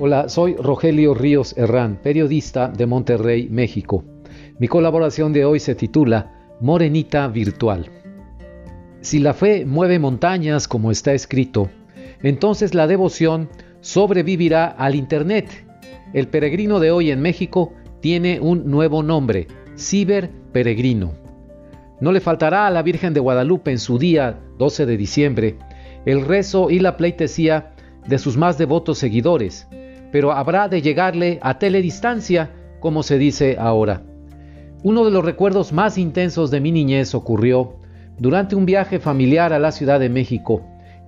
Hola, soy Rogelio Ríos Herrán, periodista de Monterrey, México. Mi colaboración de hoy se titula Morenita Virtual. Si la fe mueve montañas, como está escrito, entonces la devoción sobrevivirá al Internet. El peregrino de hoy en México tiene un nuevo nombre, Ciber Peregrino. No le faltará a la Virgen de Guadalupe en su día 12 de diciembre el rezo y la pleitesía de sus más devotos seguidores, pero habrá de llegarle a teledistancia, como se dice ahora. Uno de los recuerdos más intensos de mi niñez ocurrió durante un viaje familiar a la Ciudad de México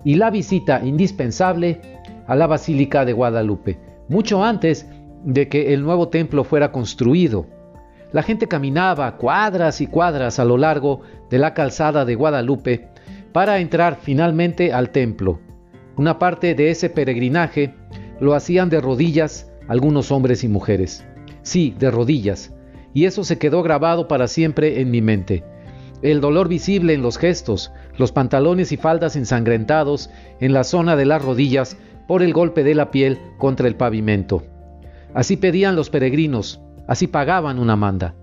y la visita indispensable a la Basílica de Guadalupe, mucho antes de que el nuevo templo fuera construido. La gente caminaba cuadras y cuadras a lo largo de la calzada de Guadalupe para entrar finalmente al templo. Una parte de ese peregrinaje lo hacían de rodillas algunos hombres y mujeres. Sí, de rodillas. Y eso se quedó grabado para siempre en mi mente. El dolor visible en los gestos, los pantalones y faldas ensangrentados en la zona de las rodillas por el golpe de la piel contra el pavimento. Así pedían los peregrinos, así pagaban una manda.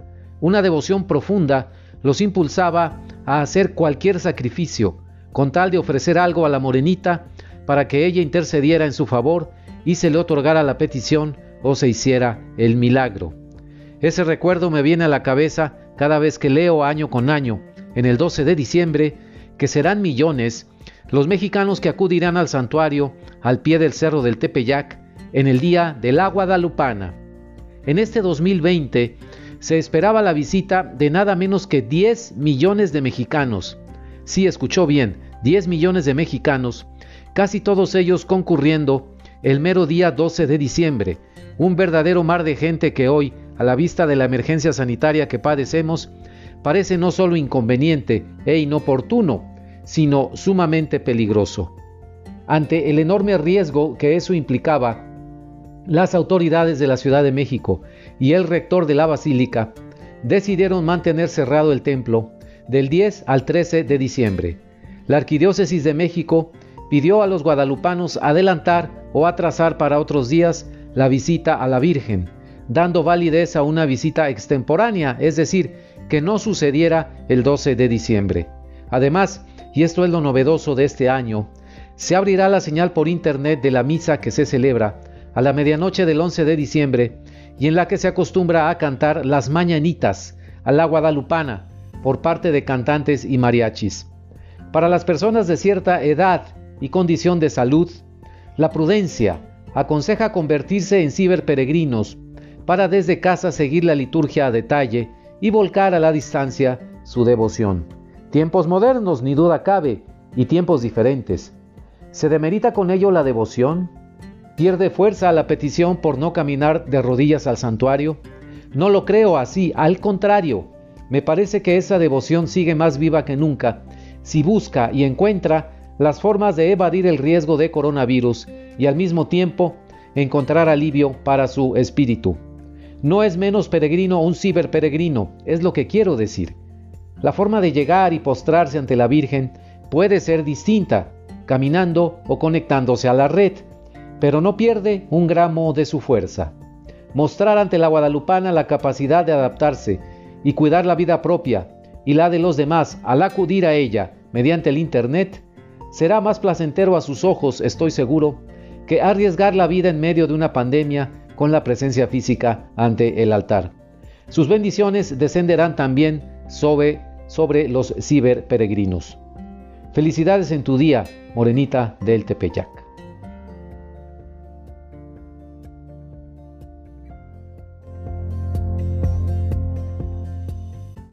Una devoción profunda los impulsaba a hacer cualquier sacrificio, con tal de ofrecer algo a la morenita para que ella intercediera en su favor y se le otorgara la petición o se hiciera el milagro. Ese recuerdo me viene a la cabeza cada vez que leo año con año, en el 12 de diciembre, que serán millones los mexicanos que acudirán al santuario al pie del cerro del Tepeyac en el día del agua dalupana. En este 2020 se esperaba la visita de nada menos que 10 millones de mexicanos. Sí, escuchó bien, 10 millones de mexicanos, casi todos ellos concurriendo el mero día 12 de diciembre, un verdadero mar de gente que hoy, a la vista de la emergencia sanitaria que padecemos, parece no solo inconveniente e inoportuno, sino sumamente peligroso. Ante el enorme riesgo que eso implicaba, las autoridades de la Ciudad de México y el rector de la Basílica decidieron mantener cerrado el templo del 10 al 13 de diciembre. La Arquidiócesis de México pidió a los guadalupanos adelantar o atrasar para otros días la visita a la Virgen, dando validez a una visita extemporánea, es decir, que no sucediera el 12 de diciembre. Además, y esto es lo novedoso de este año, se abrirá la señal por internet de la misa que se celebra a la medianoche del 11 de diciembre y en la que se acostumbra a cantar las mañanitas a la guadalupana por parte de cantantes y mariachis. Para las personas de cierta edad y condición de salud, la prudencia aconseja convertirse en ciberperegrinos para desde casa seguir la liturgia a detalle y volcar a la distancia su devoción. Tiempos modernos, ni duda cabe, y tiempos diferentes. ¿Se demerita con ello la devoción? ¿Pierde fuerza la petición por no caminar de rodillas al santuario? No lo creo así, al contrario, me parece que esa devoción sigue más viva que nunca si busca y encuentra las formas de evadir el riesgo de coronavirus y al mismo tiempo encontrar alivio para su espíritu. No es menos peregrino un ciberperegrino, es lo que quiero decir. La forma de llegar y postrarse ante la Virgen puede ser distinta, caminando o conectándose a la red, pero no pierde un gramo de su fuerza. Mostrar ante la guadalupana la capacidad de adaptarse y cuidar la vida propia y la de los demás al acudir a ella mediante el Internet será más placentero a sus ojos, estoy seguro, que arriesgar la vida en medio de una pandemia con la presencia física ante el altar. Sus bendiciones descenderán también sobre, sobre los ciberperegrinos. Felicidades en tu día, Morenita del Tepeyac.